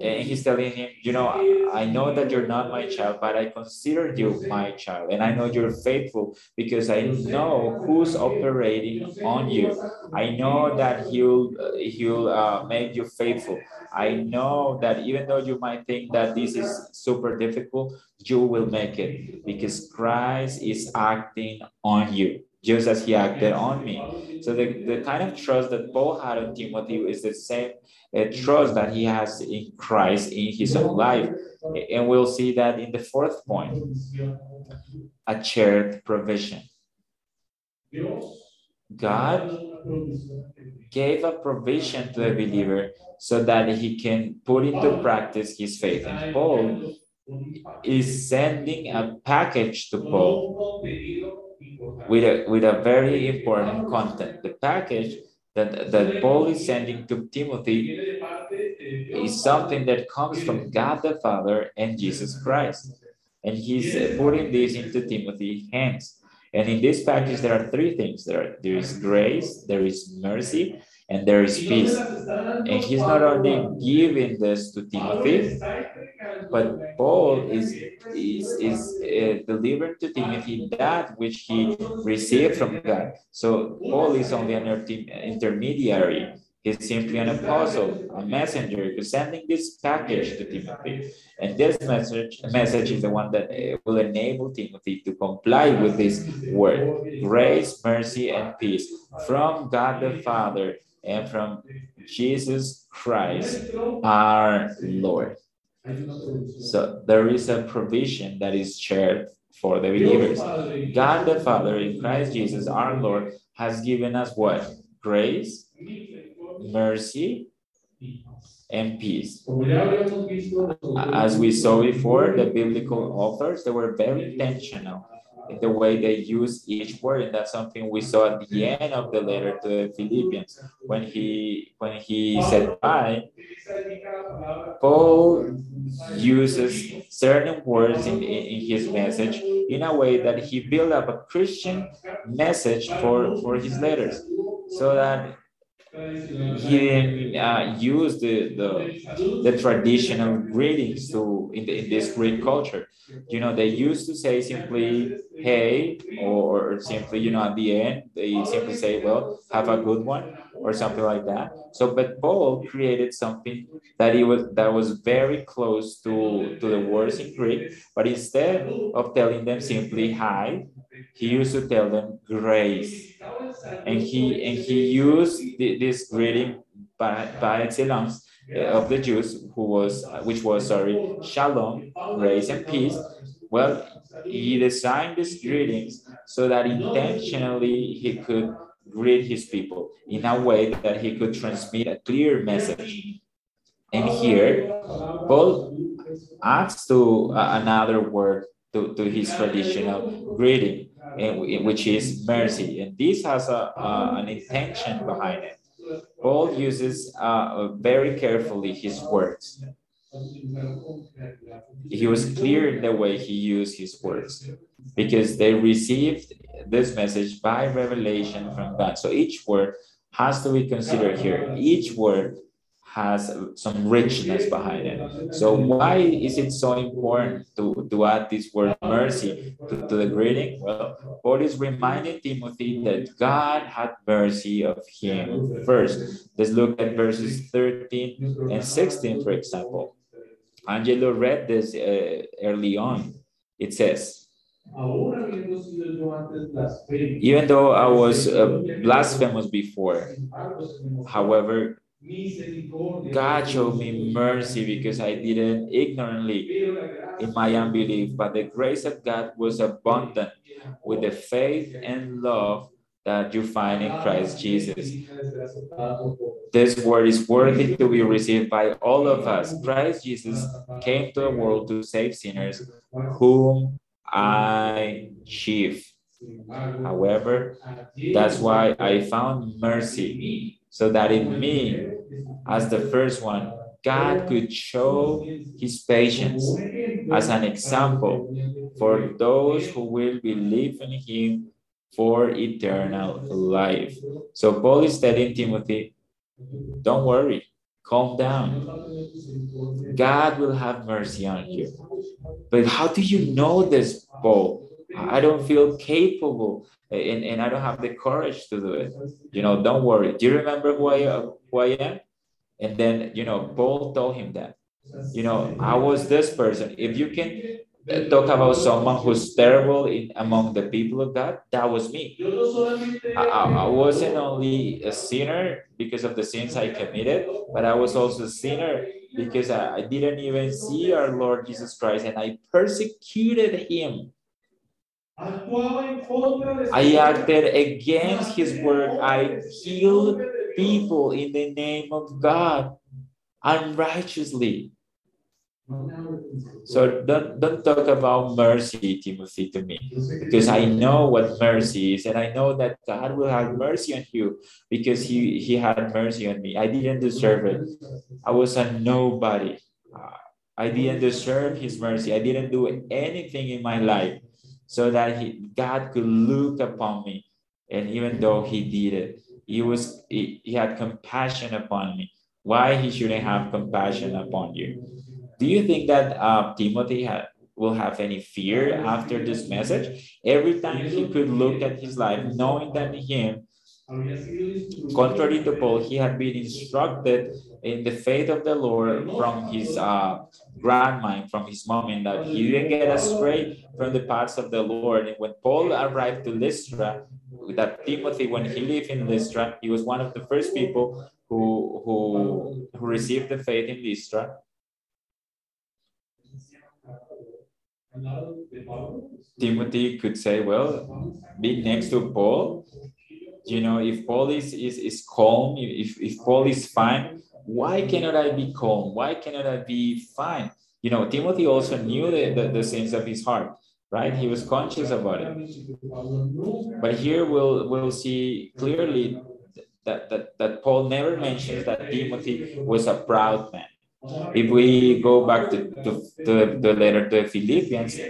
and he's telling him, you know, I know that you're not my child, but I consider you my child, and I know you're faithful because I know who's operating on you. I know that he'll he'll uh, make you faithful. I know that even though you might think that this is super difficult, you will make it because Christ is acting on you just as he acted on me. So the, the kind of trust that Paul had on Timothy is the same uh, trust that he has in Christ in his own life. And we'll see that in the fourth point, a shared provision. God gave a provision to the believer so that he can put into practice his faith. And Paul is sending a package to Paul with a, with a very important content. The package that, that Paul is sending to Timothy is something that comes from God the Father and Jesus Christ. And he's putting this into Timothy's hands. And in this package, there are three things. There, are, there is grace, there is mercy, and there is peace. And he's not only giving this to Timothy, but Paul is is is uh, delivering to Timothy that which he received from God. So Paul is only an intermediary. He's simply an apostle, a messenger, who's sending this package to Timothy. And this message, message is the one that uh, will enable Timothy to comply with this word grace, mercy, and peace from God the Father and from Jesus Christ, our Lord. So there is a provision that is shared for the believers. God the Father in Christ Jesus, our Lord, has given us what? Grace, mercy, and peace. As we saw before, the biblical authors, they were very intentional in the way they use each word and that's something we saw at the end of the letter to the philippians when he when he said bye paul uses certain words in, in his message in a way that he built up a christian message for for his letters so that he uh, use the, the, the traditional greetings to in, the, in this Greek culture. You know, they used to say simply "hey" or, or simply, you know, at the end they simply say, "Well, have a good one" or something like that. So, but Paul created something that he was that was very close to to the words in Greek. But instead of telling them simply "hi," he used to tell them "grace." and he and he used the, this greeting by, by excellence uh, of the Jews, who was which was sorry, shalom, grace and peace. Well, he designed these greetings so that intentionally he could greet his people in a way that he could transmit a clear message. And here, Paul adds to uh, another word to, to his traditional greeting, which is mercy. And this has a, an intention behind it. Paul uses uh, very carefully his words. He was clear in the way he used his words because they received this message by revelation from God. So each word has to be considered here. Each word has some richness behind it. So why is it so important to, to add this word mercy to, to the greeting? Well, Paul is reminding Timothy that God had mercy of him first. Let's look at verses 13 and 16, for example. Angelo read this uh, early on. It says, even though I was uh, blasphemous before, however, God showed me mercy because I didn't ignorantly in my unbelief, but the grace of God was abundant with the faith and love that you find in Christ Jesus. This word is worthy to be received by all of us. Christ Jesus came to the world to save sinners, whom I chief. However, that's why I found mercy so that in me, as the first one, God could show his patience as an example for those who will believe in him for eternal life. So Paul is telling Timothy, don't worry, calm down. God will have mercy on you. But how do you know this, Paul? I don't feel capable and, and I don't have the courage to do it. You know, don't worry. Do you remember who I, who I am? And then, you know, Paul told him that, you know, I was this person. If you can uh, talk about someone who's terrible in among the people of God, that was me. I, I, wasn't only a sinner because of the sins I committed, but I was also a sinner because I, I didn't even see our Lord Jesus Christ and I persecuted him. I acted against his word. I killed people in the name of God unrighteously. So don't, don't talk about mercy, Timothy, to me, because I know what mercy is, and I know that God will have mercy on you because He, he had mercy on me. I didn't deserve it. I was a nobody. I didn't deserve His mercy. I didn't do anything in my life so that he, God could look upon me. And even though He did it, He was He, he had compassion upon me. Why He shouldn't have compassion upon you? do you think that uh, Timothy ha- will have any fear after this message? Every time he could look at his life, knowing that him, contrary to Paul, he had been instructed in the faith of the Lord from his uh, grandma, from his mom, and that he didn't get astray from the paths of the Lord. And when Paul arrived to Lystra, that Timothy, when he lived in Lystra, he was one of the first people who, who, who received the faith in Lystra. Timothy could say, well, be next to Paul. You know, if Paul is, is, is calm, if, if Paul is fine, why cannot I be calm? Why cannot I be fine? You know, Timothy also knew the, the, the sins of his heart, right? He was conscious about it. But here we'll, we'll see clearly that, that, that Paul never mentions that Timothy was a proud man. If we go back to, to, to the letter to Philippians,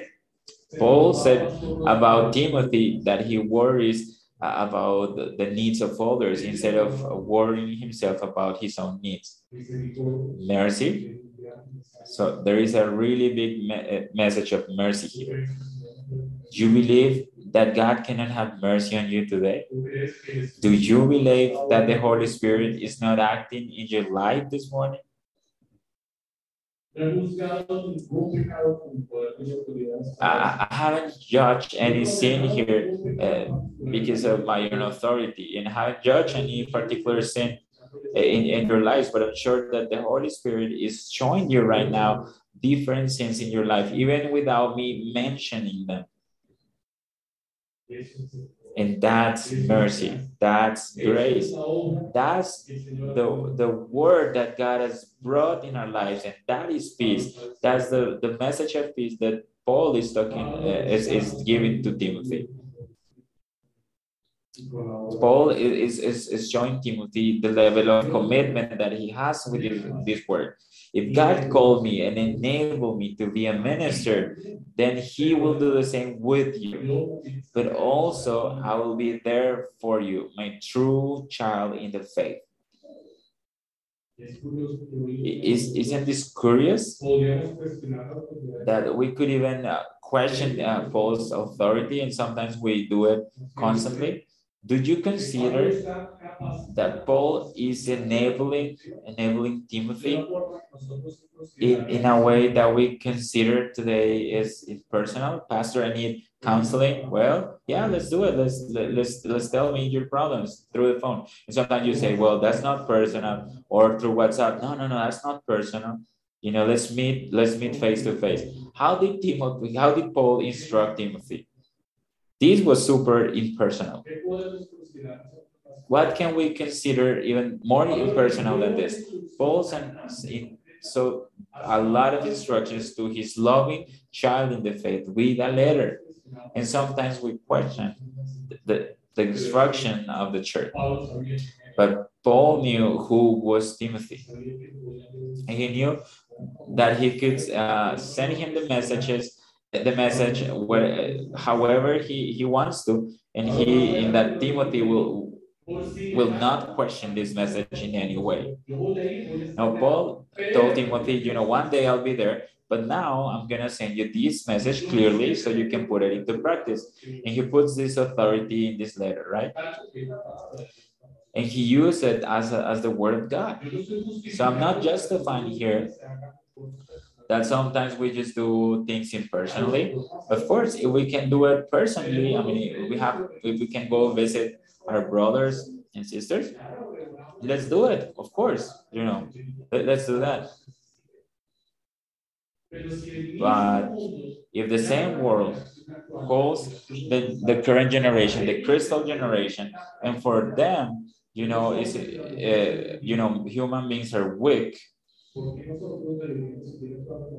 Paul said about Timothy that he worries Uh, about the needs of others instead of worrying himself about his own needs. Mercy. So there is a really big me uh, message of mercy here. Do you believe that God cannot have mercy on you today? Do you believe that the Holy Spirit is not acting in your life this morning? I, I haven't judged any sin here uh, because of my own authority, and I haven't judged any particular sin in, in your lives, but I'm sure that the Holy Spirit is showing you right now different sins in your life, even without me mentioning them. And that's mercy. That's grace. That's the, the word that God has brought in our lives. And that is peace. That's the, the message of peace that Paul is talking, uh, is, is giving to Timothy. Paul is, is, is showing Timothy the level of commitment that he has with this, this word. If God called me and enabled me to be a minister, then He will do the same with you. But also, I will be there for you, my true child in the faith. Is, isn't this curious? That we could even uh, question uh, Paul's authority, and sometimes we do it constantly. Do you consider that Paul is enabling enabling Timothy in, in a way that we consider today is, is personal? Pastor, I need counseling. Well, yeah, let's do it. Let's let, let's let's tell me your problems through the phone. And sometimes you say, well, that's not personal, or through WhatsApp. No, no, no, that's not personal. You know, let's meet, let's meet face to face. How did Timothy, how did Paul instruct Timothy? This was super impersonal. What can we consider even more impersonal than this? Paul sent so a lot of instructions to his loving child in the faith with a letter. And sometimes we question the, the instruction of the church. But Paul knew who was Timothy. And he knew that he could uh, send him the messages the message where, however he, he wants to, and he in that Timothy will will not question this message in any way. Now Paul told Timothy, you know, one day I'll be there, but now I'm gonna send you this message clearly so you can put it into practice. And he puts this authority in this letter, right? And he used it as, a, as the word of God. So I'm not justifying here that sometimes we just do things impersonally. Of course, if we can do it personally, I mean, we have, if we can go visit our brothers and sisters, let's do it. Of course, you know, let's do that. But if the same world calls the, the current generation, the crystal generation, and for them, you know, is uh, you know, human beings are weak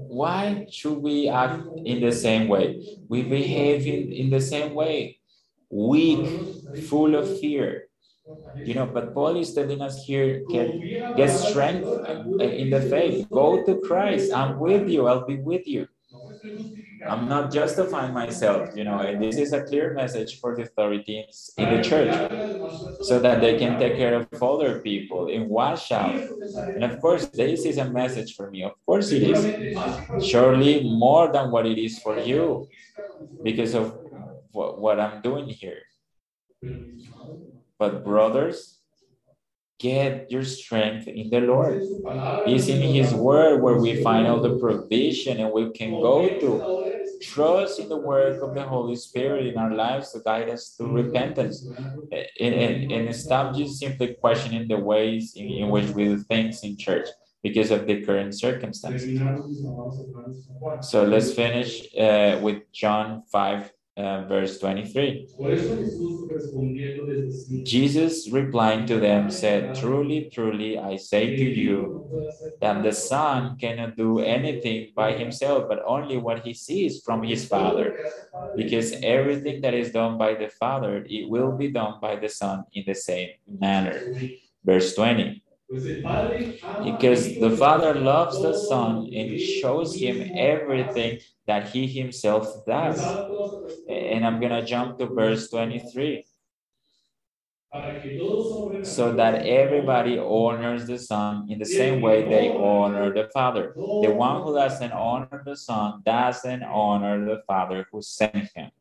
why should we act in the same way? We behave in, in the same way, weak, full of fear. You know, but Paul is telling us here, get, get strength in the faith. Go to Christ. I'm with you. I'll be with you. I'm not justifying myself, you know, and this is a clear message for the authorities in the church so that they can take care of other people and wash out. And of course, this is a message for me. Of course, it is. Surely more than what it is for you because of what, what I'm doing here. But, brothers, get your strength in the Lord. It's in His Word where we find all the provision and we can go to. Trust in the work of the Holy Spirit in our lives to guide us to repentance and, and, and stop just simply questioning the ways in, in which we do things in church because of the current circumstances. So let's finish uh, with John 5 uh, verse 23. Jesus replying to them said, Truly, truly, I say to you that the Son cannot do anything by himself, but only what he sees from his Father. Because everything that is done by the Father, it will be done by the Son in the same manner. Verse 20. Because the Father loves the Son and shows him everything that he himself does. And I'm going to jump to verse 23. So that everybody honors the Son in the same way they honor the Father. The one who doesn't honor the Son doesn't honor the Father who sent him.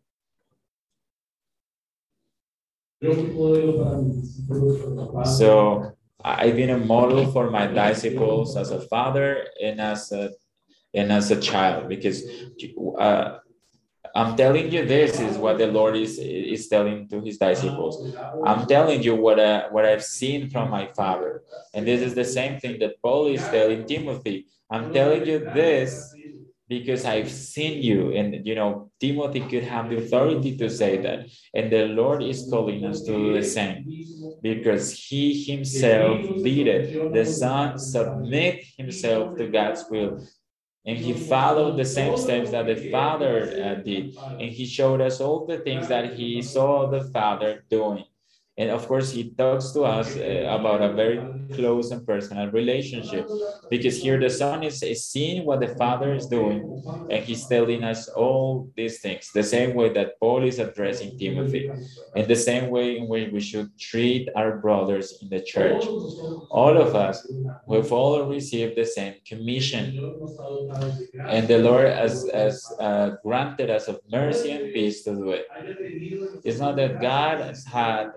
So I've been a model for my disciples as a father and as a and as a child because uh, I'm telling you this is what the Lord is is telling to his disciples. I'm telling you what I, what I've seen from my father, and this is the same thing that Paul is telling Timothy. I'm telling you this because I've seen you. And, you know, Timothy could have the authority to say that. And the Lord is calling us to do the same because he himself it. The Son submit himself to God's will. And he followed the same steps that the Father uh, did. And he showed us all the things that he saw the Father doing. And of course, he talks to us uh, about a very close and personal relationship because here the son is, is seeing what the father is doing and he's telling us all these things the same way that paul is addressing timothy and the same way in which we should treat our brothers in the church. All of us we've all received the same commission. And the lord has, has uh, granted us of mercy and peace to do it. It's not that god has had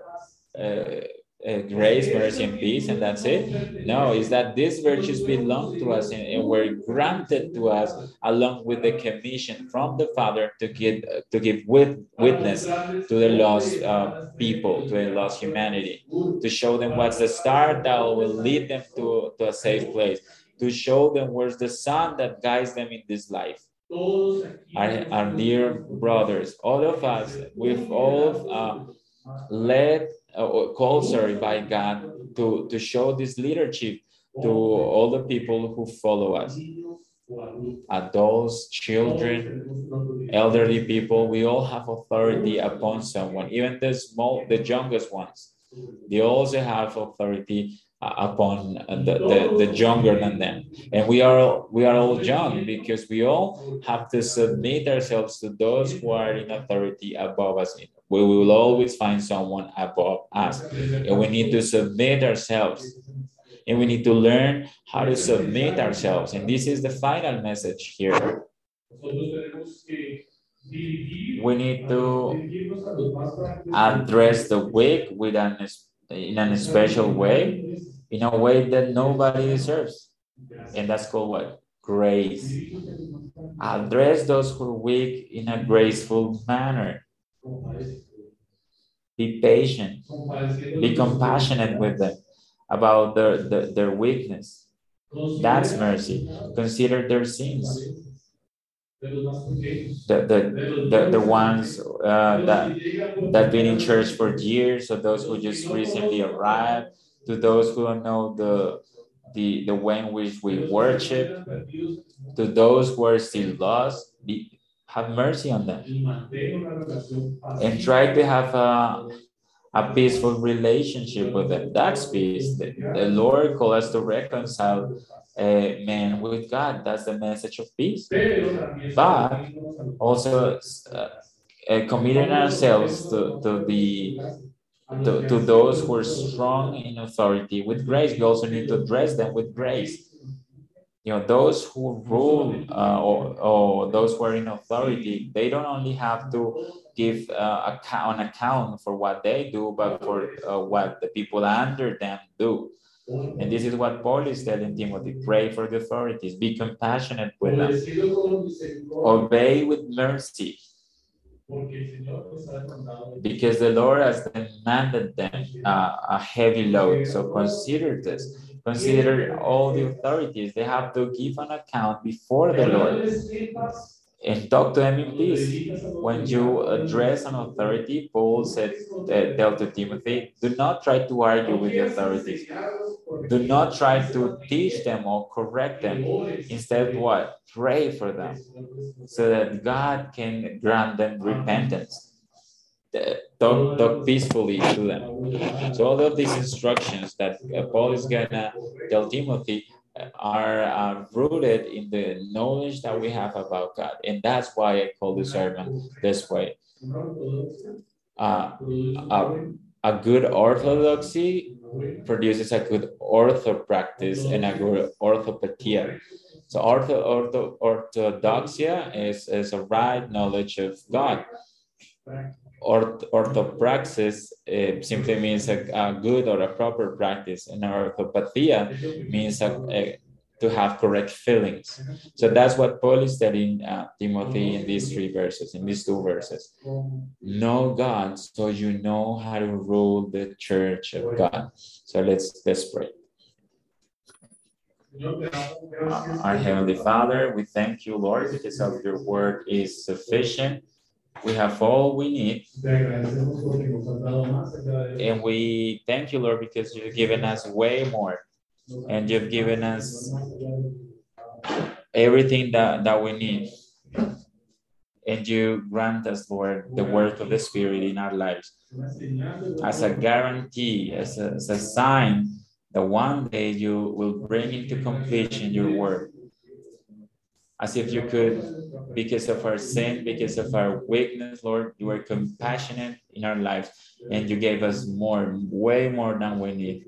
uh, uh, grace, mercy, and peace, and that's it. No, is that these virtues belong to us and, and, were granted to us along with the commission from the Father to give to give with, witness to the lost uh, people, to the lost humanity, to show them what's the star that will lead them to, to a safe place, to show them where's the sun that guides them in this life. Our, our dear brothers, all of us, we've all uh, led uh, called sorry by God to to show this leadership to all the people who follow us. Adults children elderly people we all have authority upon someone even the small the youngest ones. They also have authority Uh, upon uh, the, the, the younger than them. And we are we are all young because we all have to submit ourselves to those who are in authority above us. We will always find someone above us. And we need to submit ourselves. And we need to learn how to submit ourselves. And this is the final message here. We need to address the weak with an in a special way, in a way that nobody deserves. And that's called what? Grace. Address those who are weak in a graceful manner. Be patient. Be compassionate with them about their, their, their weakness. That's mercy. Consider their sins. The, the, the, the ones uh, that that been in church for years or those who just recently arrived to those who don't know the the the way in which we worship to those who are still lost be, have mercy on them and try to have a, a peaceful relationship with them that's peace the, the lord called us to reconcile uh, man with God. That's the message of peace. But also uh, uh, committing ourselves to, to the to, to those who are strong in authority with grace. We also need to address them with grace. You know, those who rule uh, or, or those who are in authority, they don't only have to give uh, account, an account for what they do, but for uh, what the people under them do. And this is what Paul is telling Timothy pray for the authorities, be compassionate with them, obey with mercy. Because the Lord has demanded them uh, a heavy load. So consider this. Consider all the authorities. They have to give an account before the Lord and talk to them in peace. When you address an authority, Paul said, uh, tell to Timothy, do not try to argue with the authorities. Do not try to teach them or correct them. Instead, what? Pray for them so that God can grant them repentance. Talk, talk peacefully to them. So all of these instructions that uh, Paul is gonna tell Timothy are uh, rooted in the knowledge that we have about God. And that's why I call the sermon this way. Uh, a, a good orthodoxy produces a good ortho practice and a good orthopathia. So ortho, ortho, orthodoxia is, is a right knowledge of God orth orthopraxis uh, simply means a, a, good or a proper practice, and orthopathia means a, a, to have correct feelings. So that's what Paul is telling uh, Timothy in these three verses, in these two verses. Know God so you know how to rule the church of God. So let's let's pray. Our Heavenly Father, we thank you, Lord, because of your word is sufficient we have all we need. And we thank you, Lord, because you've given us way more. And you've given us everything that, that we need. And you grant us, Lord, the work of the Spirit in our lives as a guarantee, as a, as a sign that one day you will bring into completion your work as if you could, because of our sin, because of our weakness, Lord, you were compassionate in our lives and you gave us more, way more than we need,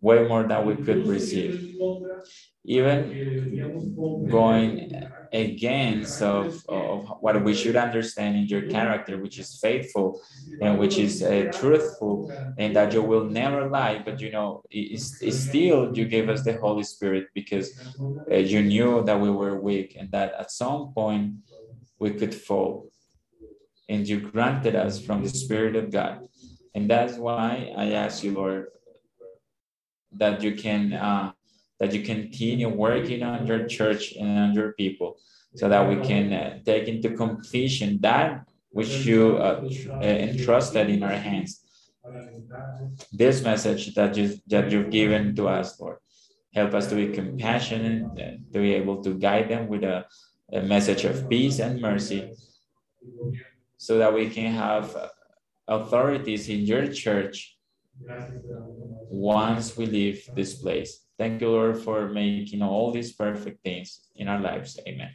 way more than we could receive. Even going against of, of what we should understand in your character, which is faithful and which is uh, truthful, and that you will never lie. But you know, it's, it's still you gave us the Holy Spirit because uh, you knew that we were weak and that at some point we could fall. And you granted us from the Spirit of God. And that's why I ask you, Lord, that you can uh, that you continue working on your church and on your people so that we can uh, take into completion that which you uh, uh, entrusted in our hands. This message that, you, that you've given to us, Lord, help us to be compassionate, uh, to be able to guide them with a, a message of peace and mercy so that we can have authorities in your church once we leave this place. Thank you, Lord, for making all these perfect things in our lives. Amen.